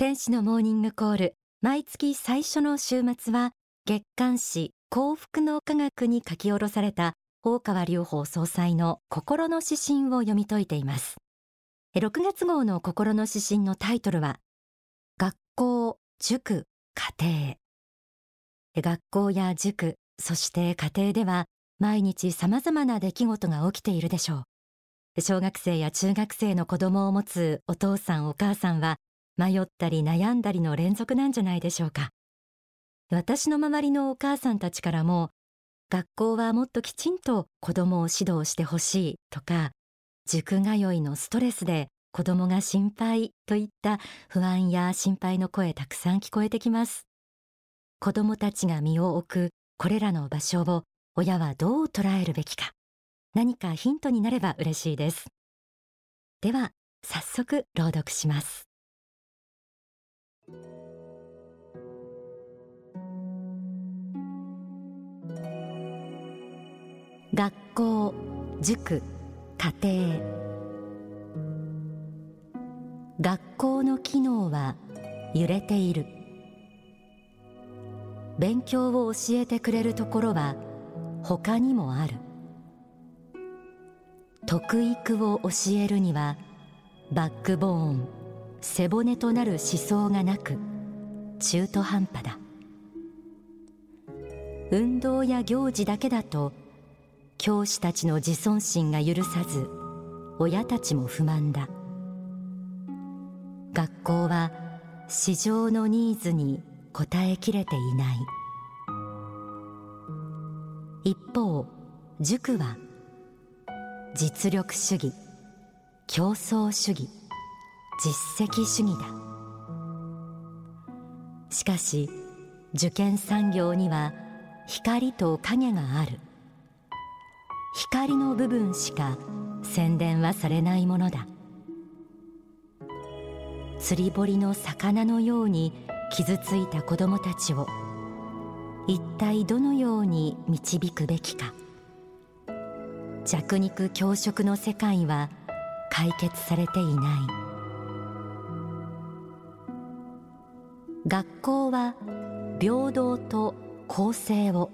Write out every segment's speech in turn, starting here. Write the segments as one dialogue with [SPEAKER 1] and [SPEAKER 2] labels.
[SPEAKER 1] 天使のモーニングコール。毎月最初の週末は月刊誌幸福の科学に書き下ろされた大川隆法総裁の心の指針を読み解いています。6月号の心の指針のタイトルは学校塾家庭。学校や塾そして家庭では毎日様々な出来事が起きているでしょう。小学生や中学生の子供を持つお父さんお母さんは迷ったり悩んだりの連続なんじゃないでしょうか。私の周りのお母さんたちからも学校はもっときちんと子供を指導してほしいとか塾通いのストレスで子供が心配といった不安や心配の声たくさん聞こえてきます。子供たちが身を置くこれらの場所を親はどう捉えるべきか。何かヒントになれば嬉しいです。では早速朗読します。学校塾家庭。学校の機能は揺れている。勉強を教えてくれるところは他にもある。得育を教えるにはバックボーン背骨となる思想がなく中途半端だ。運動や行事だけだと教師たちの自尊心が許さず親たちも不満だ。学校は市場のニーズに応えきれていない。一方塾は実力主義競争主義実績主義だ。しかし受験産業には光と影がある。光の部分しか宣伝はされないものだ。釣り堀の魚のように傷ついた子供たちを一体どのように導くべきか。弱肉強食の世界は解決されていない。学校は平等と公正を。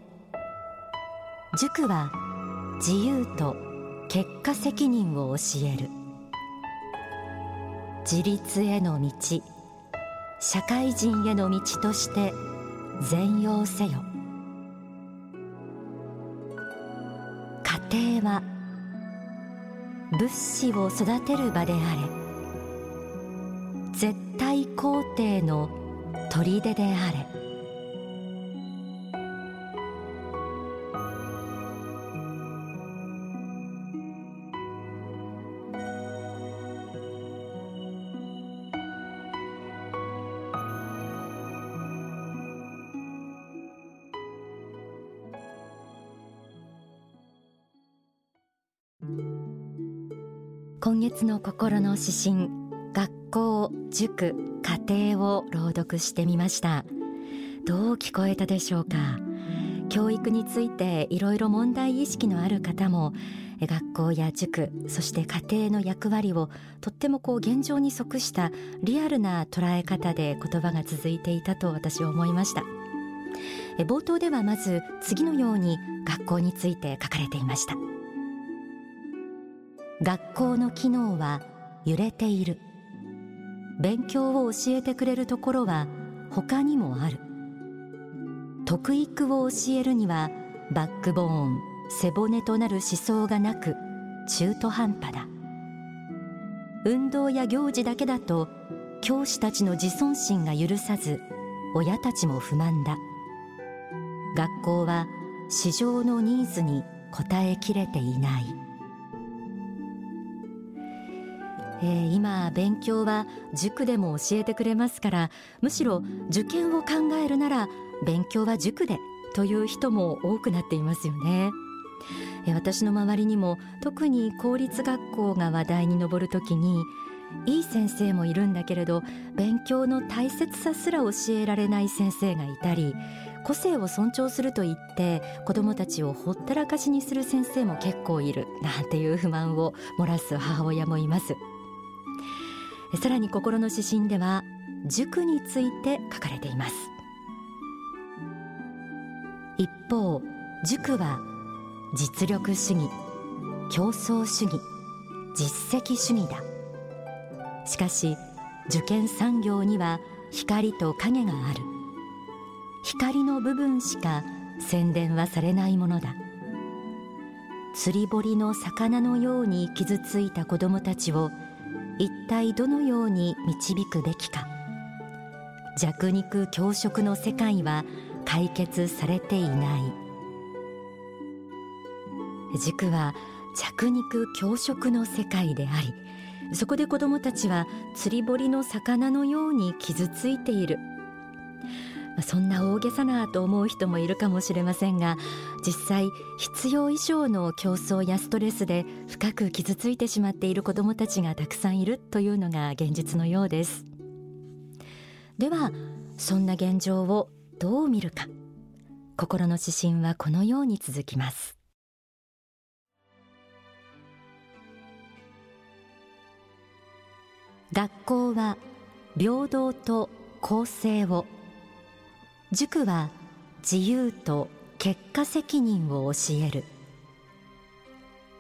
[SPEAKER 1] 塾は自由と結果責任を教える。自立への道社会人への道として全容せよ。家庭は物資を育てる場であれ絶対肯定の砦であれ。今月の心の指針学校塾家庭を朗読してみました。どう聞こえたでしょうか？教育についていろいろ問題意識のある方も学校や塾そして家庭の役割をとってもこう現状に即したリアルな捉え方で言葉が続いていたと私は思いました。冒頭ではまず次のように学校について書かれていました。学校の機能は揺れている。勉強を教えてくれるところは他にもある。得育を教えるにはバックボーン背骨となる思想がなく中途半端だ。運動や行事だけだと教師たちの自尊心が許さず親たちも不満だ。学校は市場のニーズに応えきれていない。えー、今勉強は塾でも教えてくれますからむしろ受験を考えるなら勉強は塾でという人も多くなっていますよね。私の周りにも特に公立学校が話題に上るときにいい先生もいるんだけれど勉強の大切さすら教えられない先生がいたり個性を尊重すると言って子どもたちをほったらかしにする先生も結構いるなんていう不満を漏らす母親もいます。さらに心の指針では塾について書かれています。一方塾は実力主義競争主義実績主義だ。しかし受験産業には光と影がある。光の部分しか宣伝はされないものだ。釣り堀の魚のように傷ついた子どもたちを一体どのように導くべきか。弱肉強食の世界は解決されていない。軸は弱肉強食の世界でありそこで子どもたちは釣り堀の魚のように傷ついている。そんな大げさなと思う人もいるかもしれませんが実際必要以上の競争やストレスで深く傷ついてしまっている子どもたちがたくさんいるというのが現実のようです。ではそんな現状をどう見るか。心の指針はこのように続きます。学校は平等と公正を塾は自由と結果責任を教える。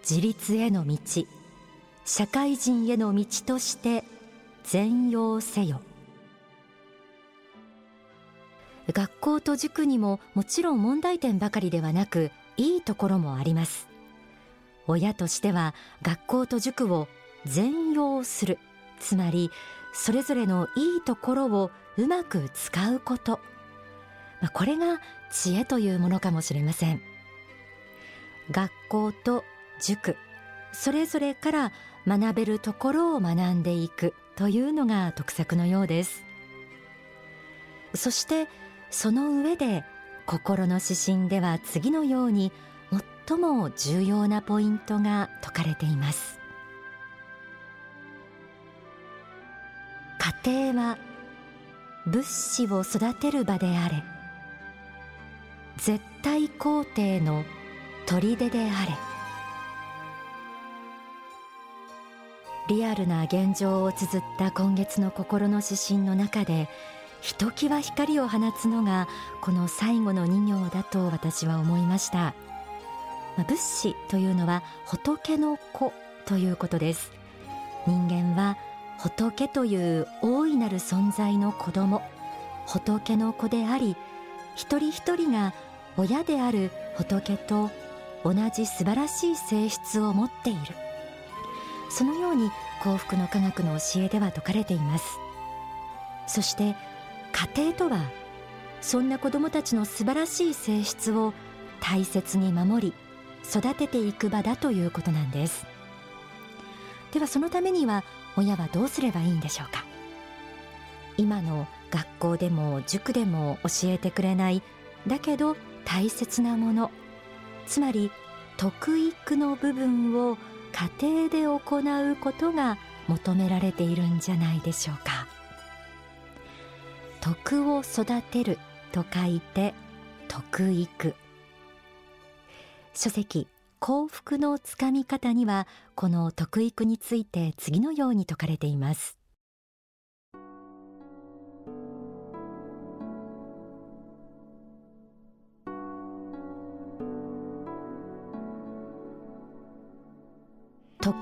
[SPEAKER 1] 自立への道社会人への道として全容せよ。学校と塾にももちろん問題点ばかりではなくいいところもあります。親としては学校と塾を全容する。つまりそれぞれのいいところをうまく使うこと。これが知恵というものかもしれません。学校と塾それぞれから学べるところを学んでいくというのが得策のようです。そしてその上で心の指針では次のように最も重要なポイントが説かれています。家庭は物資を育てる場であれ絶対皇帝の砦であれ。リアルな現状を綴った今月の心の指針の中でひときわ光を放つのがこの最後の2行だと私は思いました、仏師というのは仏の子ということです。人間は仏という大いなる存在の子供。仏の子であり一人一人が親である仏と同じ素晴らしい性質を持っている。そのように幸福の科学の教えでは説かれています。そして家庭とはそんな子どもたちの素晴らしい性質を大切に守り育てていく場だということなんです。ではそのためには親はどうすればいいんでしょうか。今の学校でも塾でも教えてくれない。だけど大切なもの。つまり徳育の部分を家庭で行うことが求められているんじゃないでしょうか。徳を育てると書いて徳育書籍幸福のつかみ方にはこの徳育について次のように説かれています。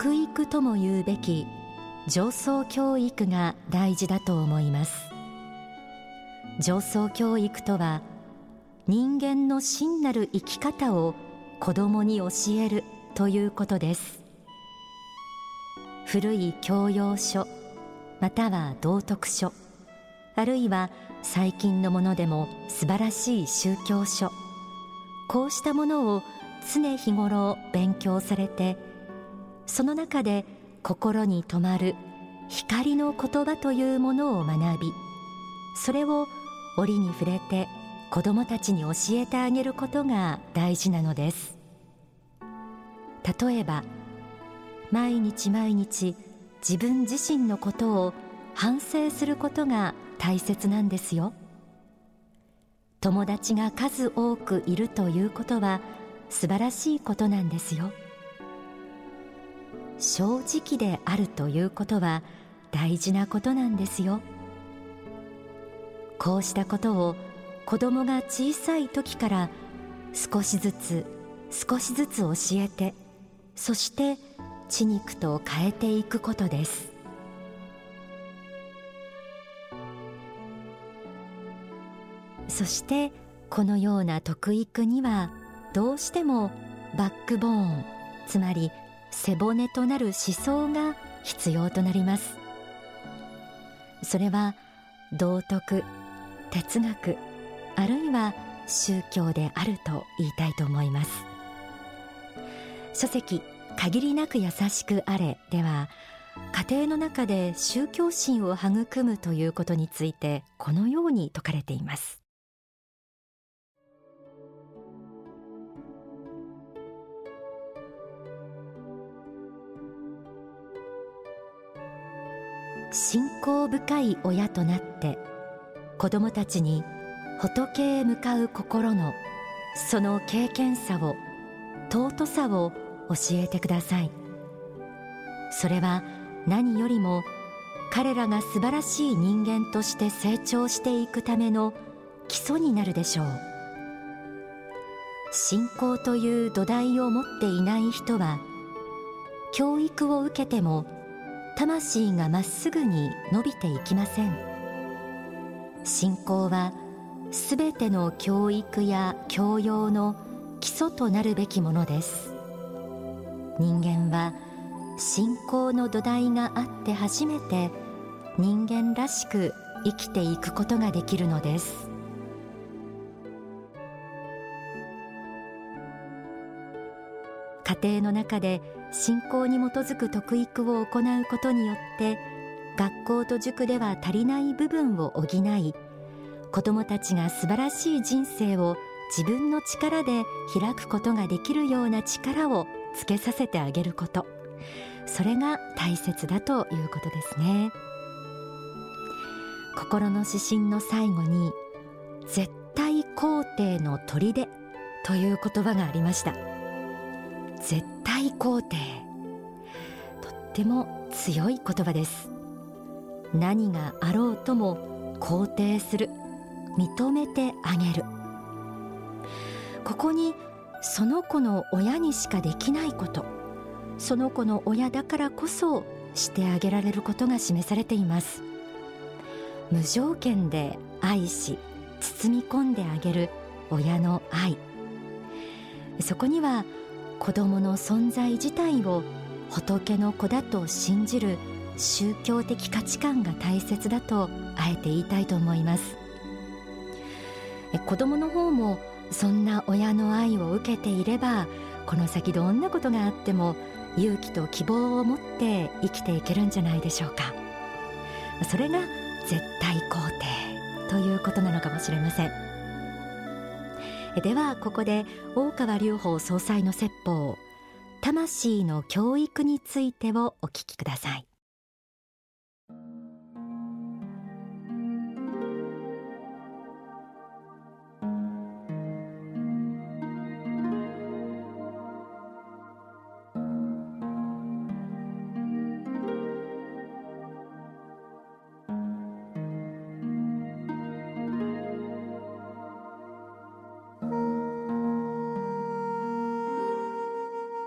[SPEAKER 1] 徳育とも言うべき上層教育が大事だと思います。上層教育とは人間の真なる生き方を子供に教えるということです。古い教養書または道徳書あるいは最近のものでも素晴らしい宗教書こうしたものを常日頃勉強されてその中で心に留まる光の言葉というものを学びそれを折に触れて子どもたちに教えてあげることが大事なのです。例えば毎日毎日自分自身のことを反省することが大切なんですよ。友達が数多くいるということは素晴らしいことなんですよ。正直であるということは大事なことなんですよ。こうしたことを子供が小さい時から少しずつ少しずつ教えてそして血肉と変えていくことです。そしてこのような徳育にはどうしてもバックボーンつまり背骨となる思想が必要となります。それは道徳哲学あるいは宗教であると言いたいと思います。書籍限りなく優しくあれでは家庭の中で宗教心を育むということについてこのように説かれています。信仰深い親となって子供たちに仏へ向かう心のその経験さを尊さを教えてください。それは何よりも彼らが素晴らしい人間として成長していくための基礎になるでしょう。信仰という土台を持っていない人は教育を受けても魂がまっすぐに伸びていきません。信仰はすべての教育や教養の基礎となるべきものです。人間は信仰の土台があって初めて人間らしく生きていくことができるのです。庭の中で信仰に基づく徳育を行うことによって学校と塾では足りない部分を補い子どもたちが素晴らしい人生を自分の力で開くことができるような力をつけさせてあげること。それが大切だということですね。心の指針の最後に絶対肯定の砦という言葉がありました。絶対肯定。とっても強い言葉です。何があろうとも肯定する。認めてあげる。ここにその子の親にしかできないこと。その子の親だからこそしてあげられることが示されています。無条件で愛し包み込んであげる親の愛。そこには子供の存在自体を仏の子だと信じる宗教的価値観が大切だとあえて言いたいと思います。子供の方もそんな親の愛を受けていればこの先どんなことがあっても勇気と希望を持って生きていけるんじゃないでしょうか。それが絶対肯定ということなのかもしれません。ではここで大川隆法総裁の説法魂の教育についてをお聞きください。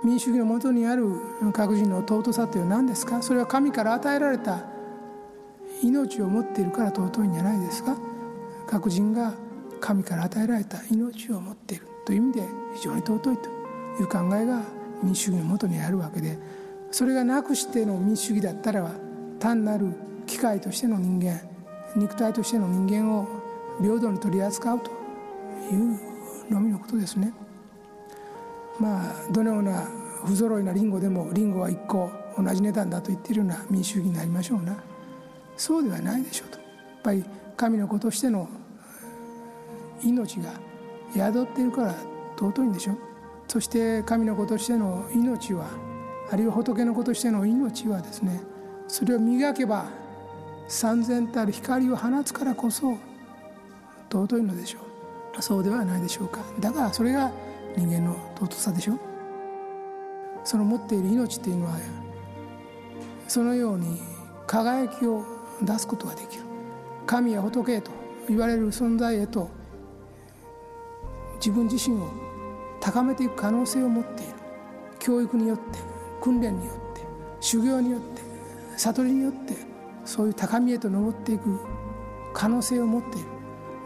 [SPEAKER 2] 民主主義のもとにある各人の尊さというのは何ですか？それは神から与えられた命を持っているから尊いんじゃないですか？各人が神から与えられた命を持っているという意味で非常に尊いという考えが民主主義のもとにあるわけでそれがなくしての民主主義だったら単なる機械としての人間肉体としての人間を平等に取り扱うというのみのことですね。まあどのような不揃いなリンゴでもリンゴは1個同じ値段だと言っているような民主主義になりましょうな。そうではないでしょうと。やっぱり神の子としての命が宿っているから尊いんでしょそして神の子としての命はあるいは仏の子としての命はですねそれを磨けば三千たる光を放つからこそ尊いのでしょう。そうではないでしょうか。だからそれが人間の尊さでしょ？その持っている命っていうのはそのように輝きを出すことができる。神や仏へと言われる存在へと自分自身を高めていく可能性を持っている。教育によって訓練によって修行によって悟りによってそういう高みへと登っていく可能性を持っている。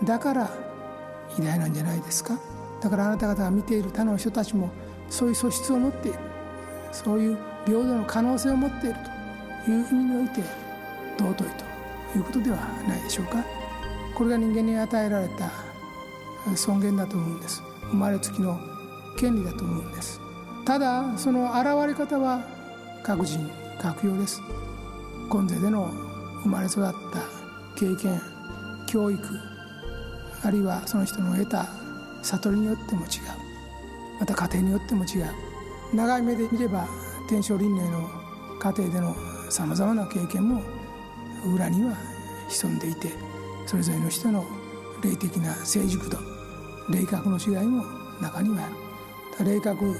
[SPEAKER 2] だから偉大なんじゃないですか？だからあなた方が見ている他の人たちもそういう素質を持っている。そういう平等の可能性を持っているという意味において尊いということではないでしょうか。これが人間に与えられた尊厳だと思うんです。生まれつきの権利だと思うんです。ただその現れ方は各人各様です。今世での生まれ育った経験教育あるいはその人の得た悟りによっても違う。また家庭によっても違う。長い目で見れば天正輪廻の家庭でのさまざまな経験も裏には潜んでいてそれぞれの人の霊的な成熟度霊格の違いも中にはある。霊格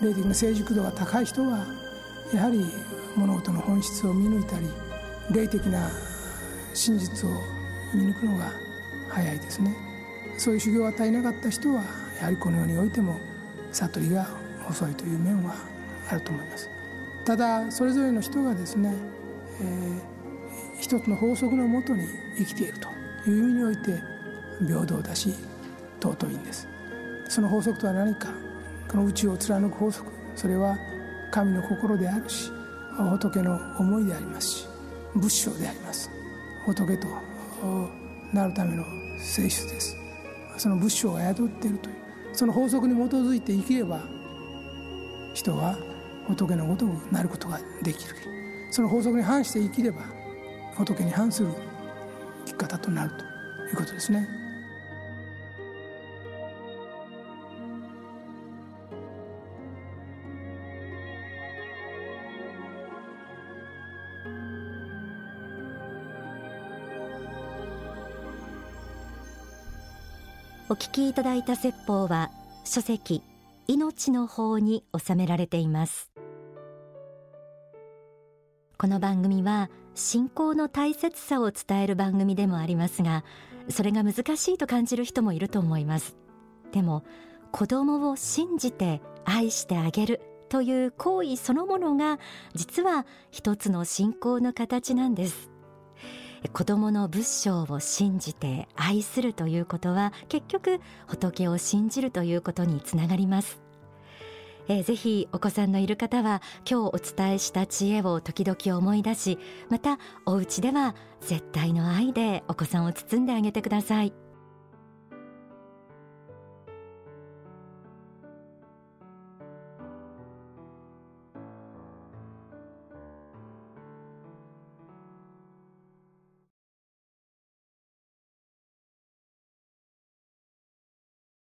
[SPEAKER 2] 霊的な成熟度が高い人はやはり物事の本質を見抜いたり霊的な真実を見抜くのが早いですね。そういう修行を与えなかった人はやはりこの世においても悟りが遅いという面はあると思います。ただそれぞれの人がですね、えー、一つの法則のもとに生きているという意味において平等だし尊いんです。その法則とは何かこの宇宙を貫く法則それは神の心であるし仏の思いでありますし仏性であります。仏となるための性質です。その仏性が宿っているというその法則に基づいて生きれば人は仏のごとくなることができる。その法則に反して生きれば仏に反する生き方となるということですね。
[SPEAKER 1] お聞きいただいた説法は書籍命の法に収められています。この番組は信仰の大切さを伝える番組でもありますがそれが難しいと感じる人もいると思います。でも子供を信じて愛してあげるという行為そのものが実は一つの信仰の形なんです。子供の仏性を信じて愛するということは結局仏を信じるということにつながります。え、ぜひお子さんのいる方は今日お伝えした知恵を時々思い出しまたお家では絶対の愛でお子さんを包んであげてください。